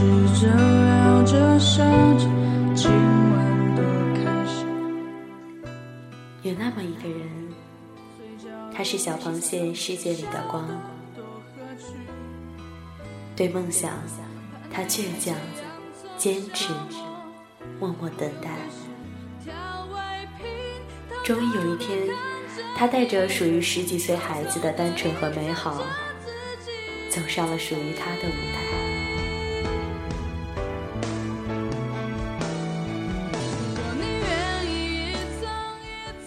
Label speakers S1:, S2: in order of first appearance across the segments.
S1: 吃着聊着笑着，今晚多开心。
S2: 有那么一个人，他是小螃蟹世界里的光，对梦想，他倔强、坚持、默默等待。终于有一天，他带着属于十几岁孩子的单纯和美好，走上了属于他的舞台。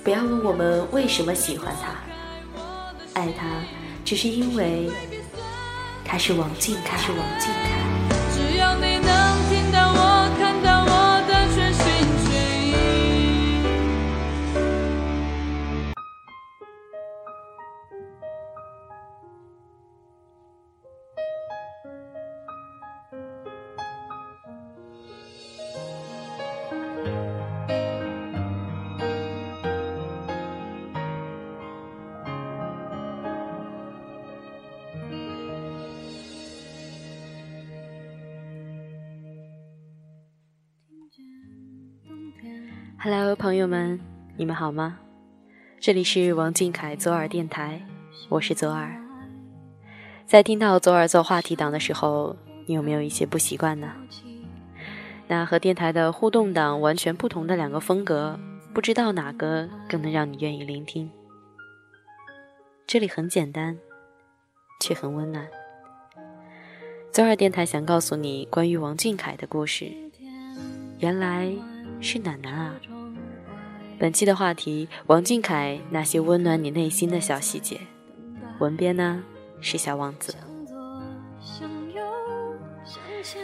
S2: 不要问我们为什么喜欢他，爱他，只是因为他是王俊凯。是王俊凯。Hello，朋友们，你们好吗？这里是王俊凯左耳电台，我是左耳。在听到左耳做话题档的时候，你有没有一些不习惯呢？那和电台的互动档完全不同的两个风格，不知道哪个更能让你愿意聆听？这里很简单，却很温暖。左耳电台想告诉你关于王俊凯的故事。原来是暖男啊！本期的话题：王俊凯那些温暖你内心的小细节。文编呢是小王子。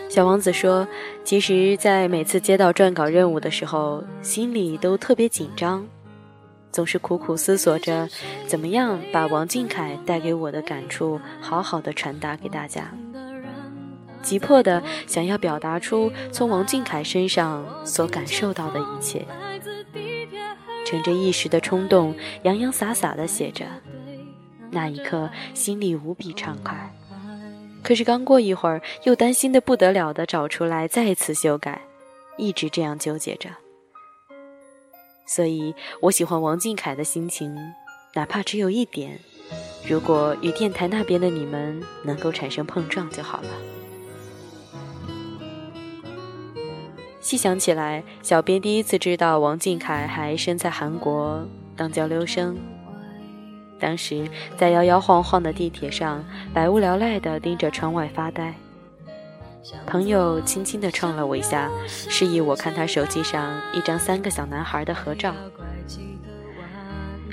S2: 小王子说：“其实，在每次接到撰稿任务的时候，心里都特别紧张，总是苦苦思索着怎么样把王俊凯带给我的感触好好的传达给大家。”急迫的想要表达出从王俊凯身上所感受到的一切，乘着一时的冲动，洋洋洒洒的写着。那一刻，心里无比畅快。可是刚过一会儿，又担心的不得了的找出来再次修改，一直这样纠结着。所以我喜欢王俊凯的心情，哪怕只有一点，如果与电台那边的你们能够产生碰撞就好了。细想起来，小编第一次知道王俊凯还身在韩国当交流生。当时在摇摇晃晃的地铁上，百无聊赖地盯着窗外发呆。朋友轻轻地撞了我一下，示意我看他手机上一张三个小男孩的合照。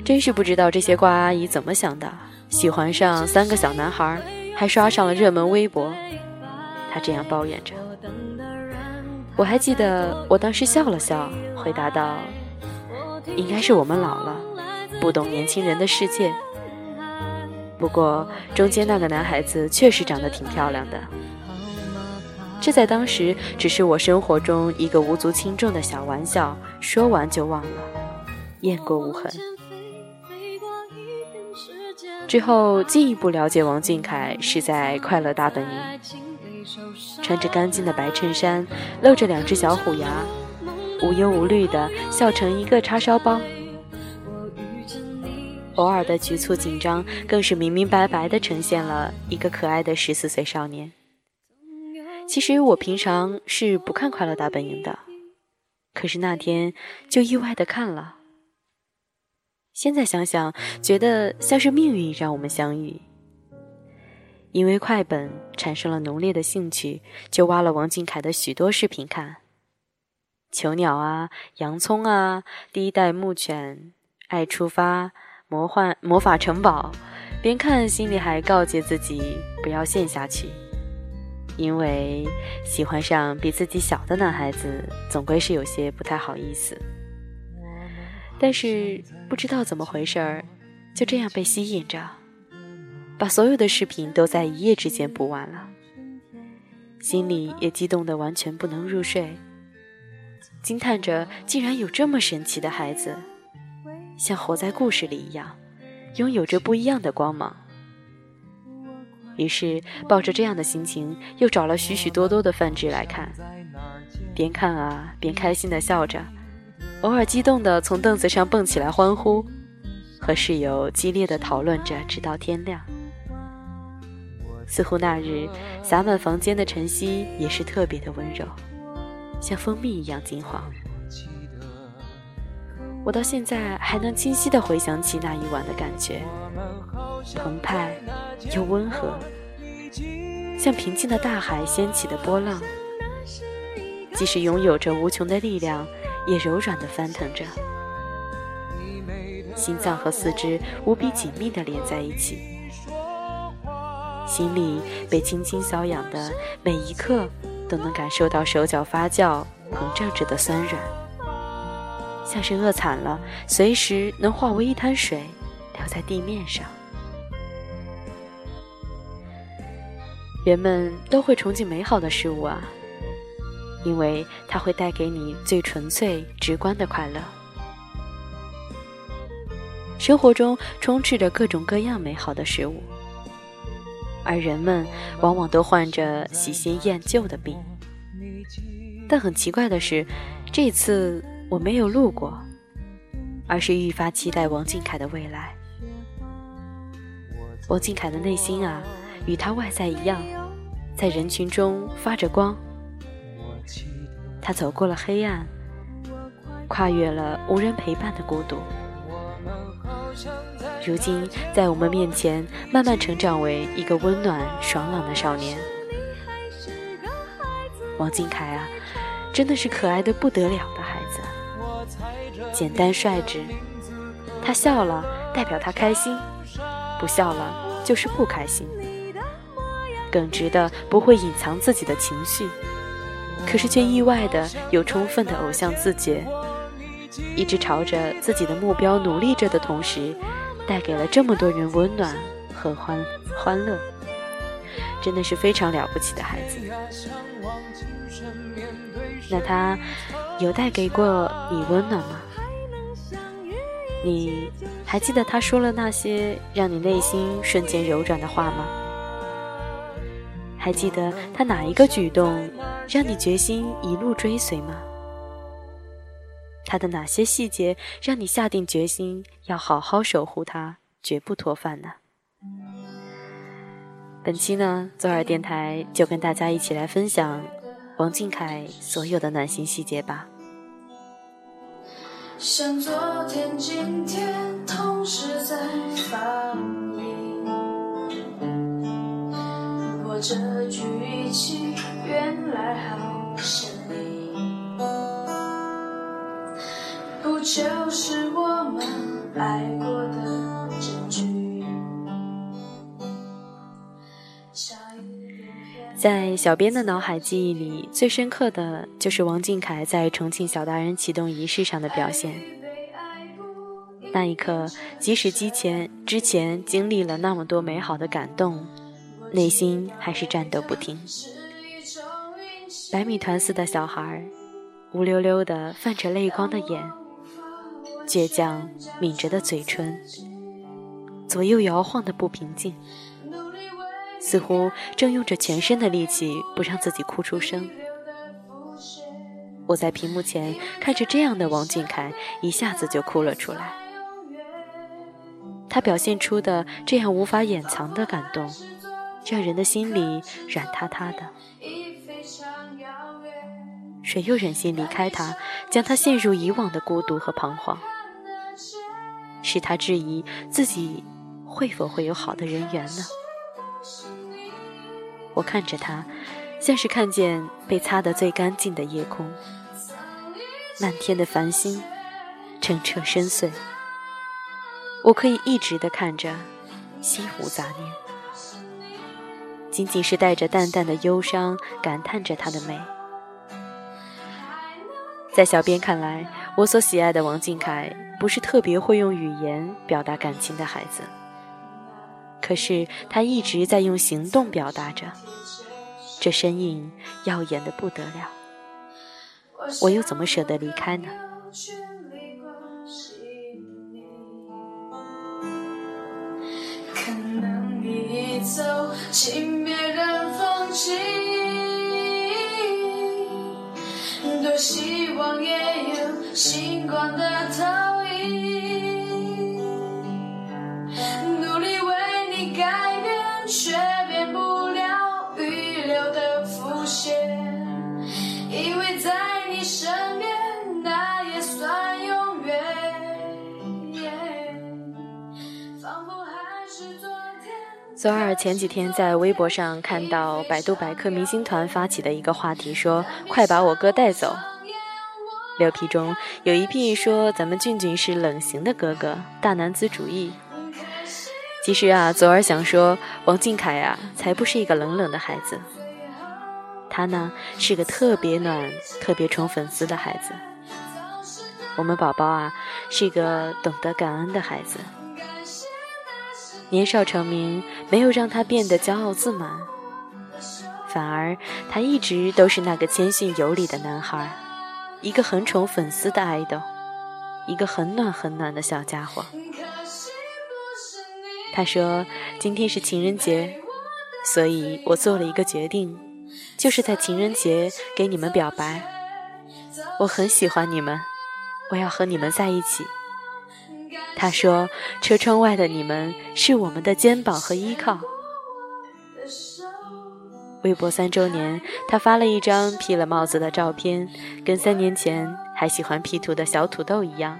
S2: 真是不知道这些瓜阿姨怎么想的，喜欢上三个小男孩，还刷上了热门微博。他这样抱怨着。我还记得，我当时笑了笑，回答道：“应该是我们老了，不懂年轻人的世界。不过中间那个男孩子确实长得挺漂亮的。这在当时只是我生活中一个无足轻重的小玩笑，说完就忘了，雁过无痕。之后进一步了解王俊凯是在《快乐大本营》。”穿着干净的白衬衫，露着两只小虎牙，无忧无虑的笑成一个叉烧包。偶尔的局促紧张，更是明明白白的呈现了一个可爱的十四岁少年。其实我平常是不看《快乐大本营》的，可是那天就意外的看了。现在想想，觉得像是命运让我们相遇。因为快本产生了浓烈的兴趣，就挖了王俊凯的许多视频看。囚鸟啊，洋葱啊，第一代牧犬，爱出发，魔幻魔法城堡，边看心里还告诫自己不要陷下去，因为喜欢上比自己小的男孩子，总归是有些不太好意思。但是不知道怎么回事儿，就这样被吸引着。把所有的视频都在一夜之间补完了，心里也激动得完全不能入睡，惊叹着竟然有这么神奇的孩子，像活在故事里一样，拥有着不一样的光芒。于是抱着这样的心情，又找了许许多多的范志来看，边看啊边开心的笑着，偶尔激动的从凳子上蹦起来欢呼，和室友激烈的讨论着，直到天亮。似乎那日洒满房间的晨曦也是特别的温柔，像蜂蜜一样金黄。我到现在还能清晰地回想起那一晚的感觉，澎湃又温和，像平静的大海掀起的波浪，即使拥有着无穷的力量，也柔软地翻腾着。心脏和四肢无比紧密地连在一起，心里被轻轻瘙痒的每一刻，都能感受到手脚发酵膨胀着的酸软。像是饿惨了，随时能化为一滩水，流在地面上。人们都会憧憬美好的事物啊，因为它会带给你最纯粹、直观的快乐。生活中充斥着各种各样美好的事物，而人们往往都患着喜新厌旧的病。但很奇怪的是，这次。我没有路过，而是愈发期待王俊凯的未来。王俊凯的内心啊，与他外在一样，在人群中发着光。他走过了黑暗，跨越了无人陪伴的孤独，如今在我们面前慢慢成长为一个温暖爽朗的少年。王俊凯啊，真的是可爱的不得了的孩子。简单率直，他笑了代表他开心，不笑了就是不开心。耿直的不会隐藏自己的情绪，可是却意外的有充分的偶像自觉，一直朝着自己的目标努力着的同时，带给了这么多人温暖和欢欢乐，真的是非常了不起的孩子。那他有带给过你温暖吗？你还记得他说了那些让你内心瞬间柔软的话吗？还记得他哪一个举动让你决心一路追随吗？他的哪些细节让你下定决心要好好守护他，绝不脱饭呢？本期呢，左耳电台就跟大家一起来分享王俊凯所有的暖心细节吧。像昨天、今天同时在放映，我这句语气原来好不就是我们爱过的证据？在小编的脑海记忆里，最深刻的就是王俊凯在重庆小达人启动仪式上的表现。那一刻，即使之前之前经历了那么多美好的感动，内心还是颤抖不停。百米团似的小孩，乌溜溜的泛着泪光的眼，倔强抿着的嘴唇，左右摇晃的不平静。似乎正用着全身的力气不让自己哭出声。我在屏幕前看着这样的王俊凯，一下子就哭了出来。他表现出的这样无法掩藏的感动，让人的心里软塌塌的。谁又忍心离开他，将他陷入以往的孤独和彷徨？使他质疑自己会否会有好的人缘呢？我看着他，像是看见被擦得最干净的夜空，漫天的繁星，澄澈深邃。我可以一直的看着，心无杂念，仅仅是带着淡淡的忧伤，感叹着他的美。在小编看来，我所喜爱的王俊凯，不是特别会用语言表达感情的孩子。可是他一直在用行动表达着，这身影耀眼的不得了。我又怎么舍得离开呢？可能一走
S1: 请别人放弃。多希望也有星光的投
S2: 左耳前几天在微博上看到百度百科明星团发起的一个话题，说“快把我哥带走”。六批中有一批说咱们俊俊是冷型的哥哥，大男子主义。其实啊，左耳想说，王俊凯啊，才不是一个冷冷的孩子，他呢是个特别暖、特别宠粉丝的孩子。我们宝宝啊，是一个懂得感恩的孩子。年少成名没有让他变得骄傲自满，反而他一直都是那个谦逊有礼的男孩，一个很宠粉丝的爱豆，一个很暖很暖的小家伙。他说：“今天是情人节，所以我做了一个决定，就是在情人节给你们表白。我很喜欢你们，我要和你们在一起。”他说：“车窗外的你们是我们的肩膀和依靠。”微博三周年，他发了一张披了帽子的照片，跟三年前还喜欢 P 图的小土豆一样。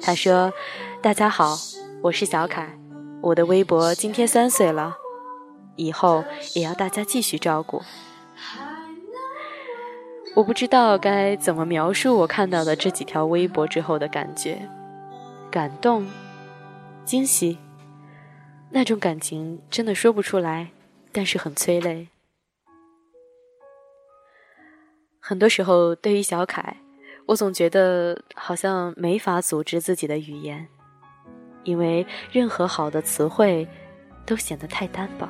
S2: 他说：“大家好。”我是小凯，我的微博今天三岁了，以后也要大家继续照顾。我不知道该怎么描述我看到的这几条微博之后的感觉，感动、惊喜，那种感情真的说不出来，但是很催泪。很多时候，对于小凯，我总觉得好像没法组织自己的语言。因为任何好的词汇都显得太单薄，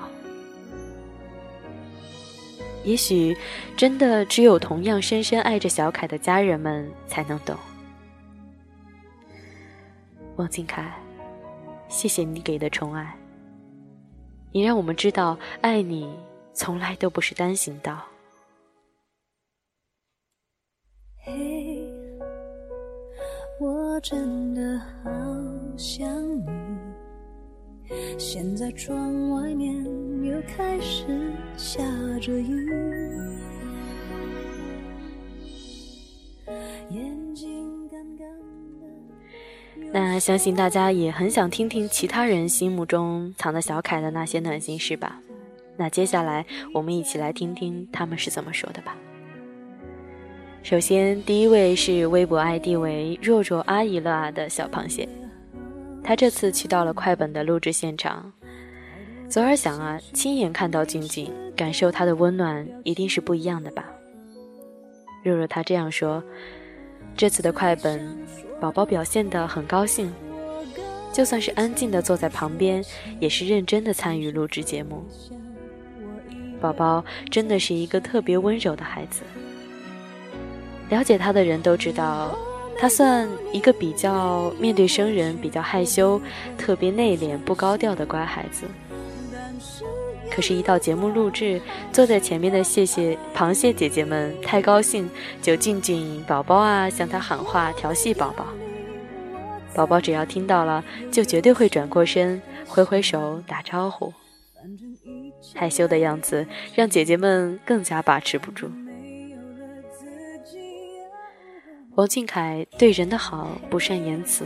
S2: 也许真的只有同样深深爱着小凯的家人们才能懂。王俊凯，谢谢你给的宠爱，你让我们知道爱你从来都不是单行道。
S1: 嘿，我真的好。想你。现在窗外面又开始下着雨。眼睛干干的。
S2: 那相信大家也很想听听其他人心目中藏的小凯的那些暖心事吧？那接下来我们一起来听听他们是怎么说的吧。首先，第一位是微博 ID 为“若若阿姨乐啊”的小螃蟹。他这次去到了快本的录制现场，左耳想啊，亲眼看到静静，感受她的温暖，一定是不一样的吧。若若他这样说，这次的快本，宝宝表现得很高兴，就算是安静的坐在旁边，也是认真的参与录制节目。宝宝真的是一个特别温柔的孩子，了解他的人都知道。他算一个比较面对生人比较害羞、特别内敛、不高调的乖孩子。可是，一到节目录制，坐在前面的谢谢螃蟹姐姐们太高兴，就静静宝宝啊向他喊话调戏宝宝。宝宝只要听到了，就绝对会转过身挥挥手打招呼。害羞的样子让姐姐们更加把持不住。王俊凯对人的好不善言辞，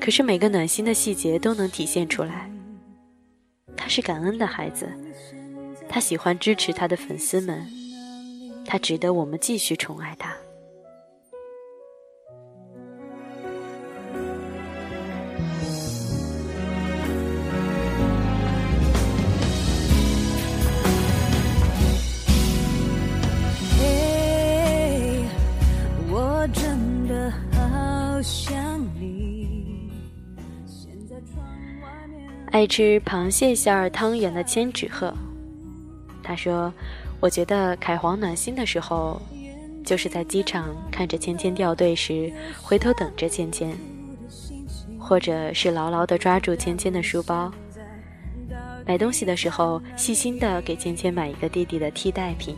S2: 可是每个暖心的细节都能体现出来。他是感恩的孩子，他喜欢支持他的粉丝们，他值得我们继续宠爱他。爱吃螃蟹馅儿汤圆的千纸鹤，他说：“我觉得凯皇暖心的时候，就是在机场看着芊芊掉队时，回头等着芊芊，或者是牢牢地抓住芊芊的书包，买东西的时候，细心的给芊芊买一个弟弟的替代品。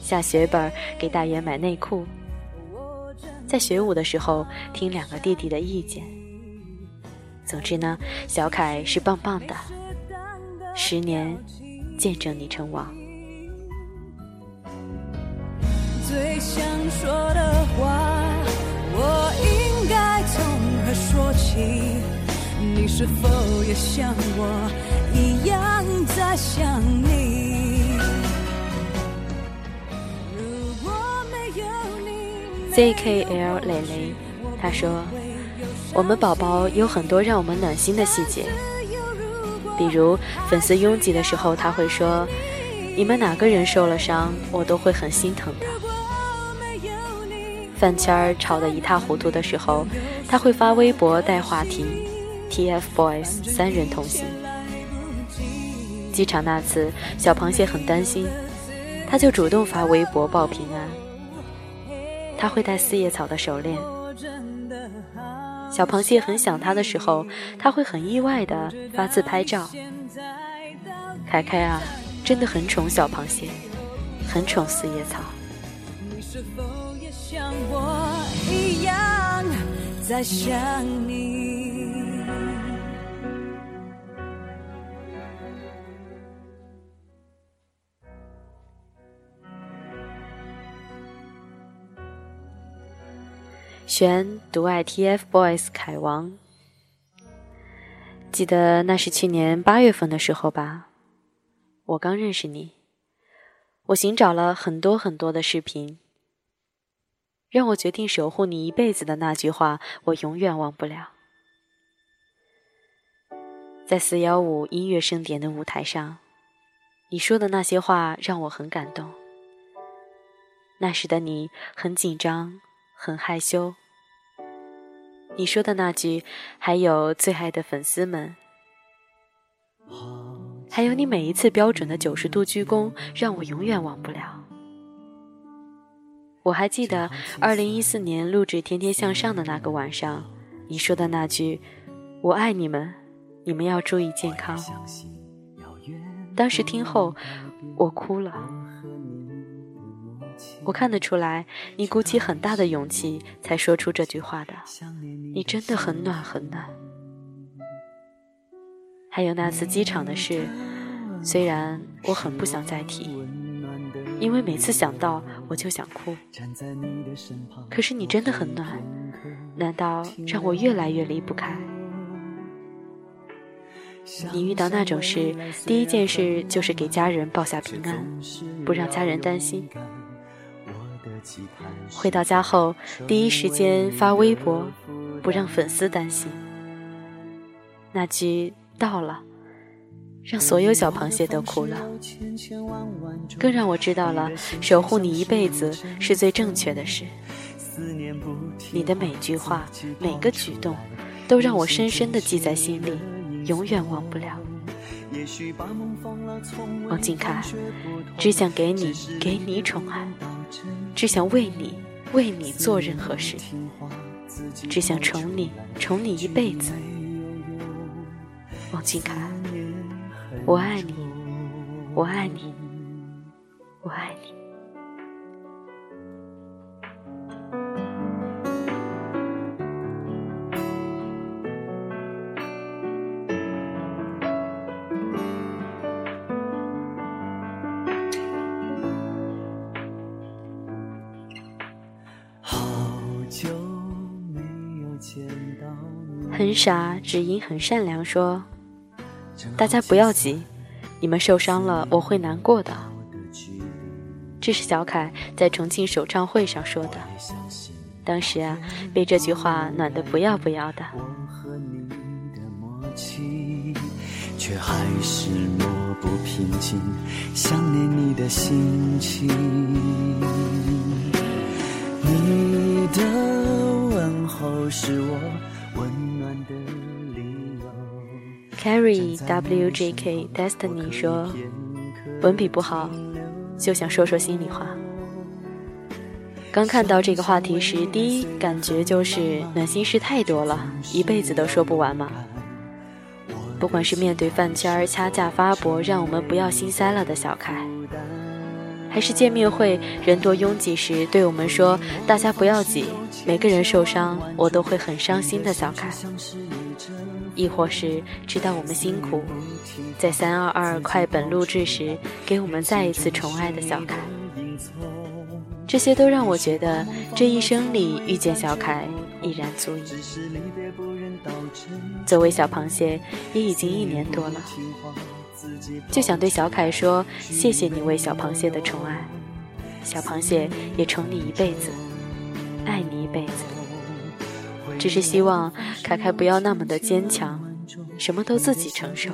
S2: 下血本给大爷买内裤。在学舞的时候，听两个弟弟的意见。总之呢，小凯是棒棒的。十年，见证你成王。最想说的话，我应该从何说起？你是否也像我一样在想你？ZKL 蕾蕾，他说：“我们宝宝有很多让我们暖心的细节，比如粉丝拥挤的时候，他会说：‘你们哪个人受了伤，我都会很心疼的。’饭圈儿吵得一塌糊涂的时候，他会发微博带话题。” TFBOYS 三人同行，机场那次，小螃蟹很担心，他就主动发微博报平安。他会戴四叶草的手链。小螃蟹很想他的时候，他会很意外的发自拍照。凯凯啊，真的很宠小螃蟹，很宠四叶草。像我一样在想你？全独爱 TFBOYS 凯王，记得那是去年八月份的时候吧。我刚认识你，我寻找了很多很多的视频，让我决定守护你一辈子的那句话，我永远忘不了。在四幺五音乐盛典的舞台上，你说的那些话让我很感动。那时的你很紧张，很害羞。你说的那句，还有最爱的粉丝们，还有你每一次标准的九十度鞠躬，让我永远忘不了。我还记得二零一四年录制《天天向上》的那个晚上，你说的那句“我爱你们，你们要注意健康”。当时听后，我哭了。我看得出来，你鼓起很大的勇气才说出这句话的。你真的很暖很暖。还有那次机场的事，虽然我很不想再提，因为每次想到我就想哭。可是你真的很暖，难道让我越来越离不开？你遇到那种事，第一件事就是给家人报下平安，不让家人担心。回到家后，第一时间发微博，不让粉丝担心。那句“到了”，让所有小螃蟹都哭了，更让我知道了守护你一辈子是最正确的事。你的每句话、每个举动，都让我深深的记在心里，永远忘不了。王俊凯，只想给你，给你宠爱。只想为你，为你做任何事，只想宠你，宠你一辈子。王俊凯，我爱你，我爱你，我爱你。傻，只因很善良。说，大家不要急，你们受伤了，我会难过的。这是小凯在重庆首唱会上说的。当时啊，被这句话暖得不要不要的。却还是默不平静，想念你的心情。你的问候是我。Carry WJK Destiny 说：“文笔不好，就想说说心里话。刚看到这个话题时，第一感觉就是暖心事太多了，一辈子都说不完嘛。
S3: 不管是面对饭圈儿掐架发博，让我们不要心塞了的小凯，还是见面会人多拥挤时对我们说“大家不要挤，每个人受伤我都会很伤心”的小凯，亦或是知道我们辛苦，在三二二快本录制时给我们再一次宠爱的小凯，这些都让我觉得这一生里遇见小凯已然足矣。作为小螃蟹，也已经一年多了，就想对小凯说：“谢谢你为小螃蟹的宠爱，小螃蟹也宠你一辈子，爱你一辈子。只是希望凯凯不要那么的坚强，什么都自己承受，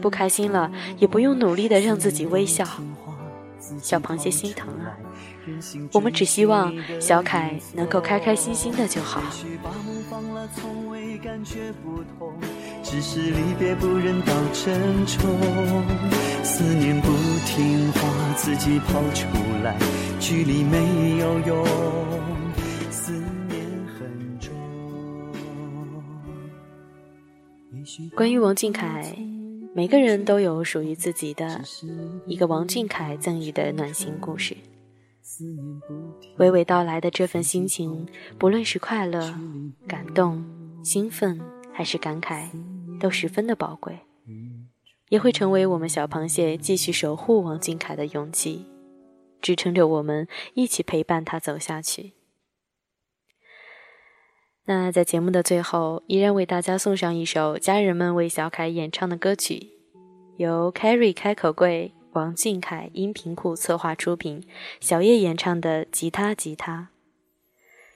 S3: 不开心了也不用努力的让自己微笑。小螃蟹心疼啊，我们只希望小凯能够开开心心的就好。”感觉不同，只是离别不忍到沉重。思念不听话，自己跑出来，距离没有用。思念很重。关于王俊凯，每个人都有属于自己的一个王俊凯赠予的暖心故事。娓娓道来的这份心情，不论是快乐、感动。兴奋还是感慨，都十分的宝贵，也会成为我们小螃蟹继续守护王俊凯的勇气，支撑着我们一起陪伴他走下去。那在节目的最后，依然为大家送上一首家人们为小凯演唱的歌曲，由 Carrie 开口跪、王俊凯音频库策划出品，小叶演唱的《吉他吉他》。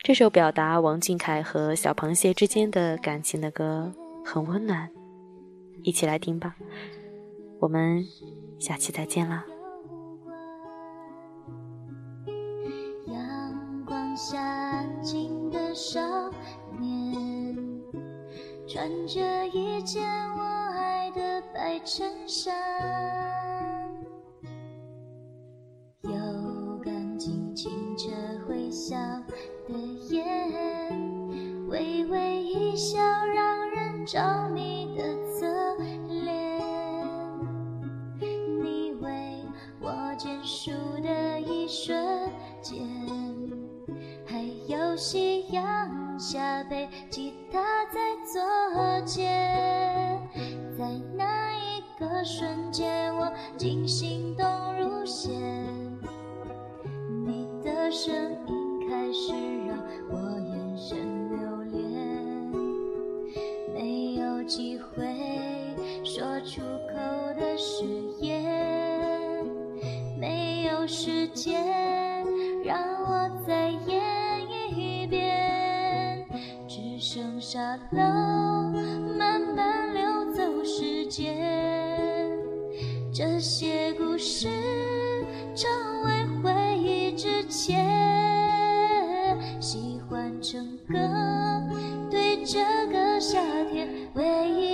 S3: 这首表达王俊凯和小螃蟹之间的感情的歌很温暖，一起来听吧。我们下期再见啦。阳光下安静的少年，穿着一件我爱的白衬衫，有感情清澈微笑。的眼，微微一笑，让人着迷的侧脸。你为我坚束的一瞬间，还有夕阳下背吉他在左肩，在那一个瞬间，我竟心动如仙。你的声音开始。我眼神留恋，没有机会说出口的誓言，没有时间让我再演一遍，只剩下了慢慢流走时间，这些故事这个夏天。唯一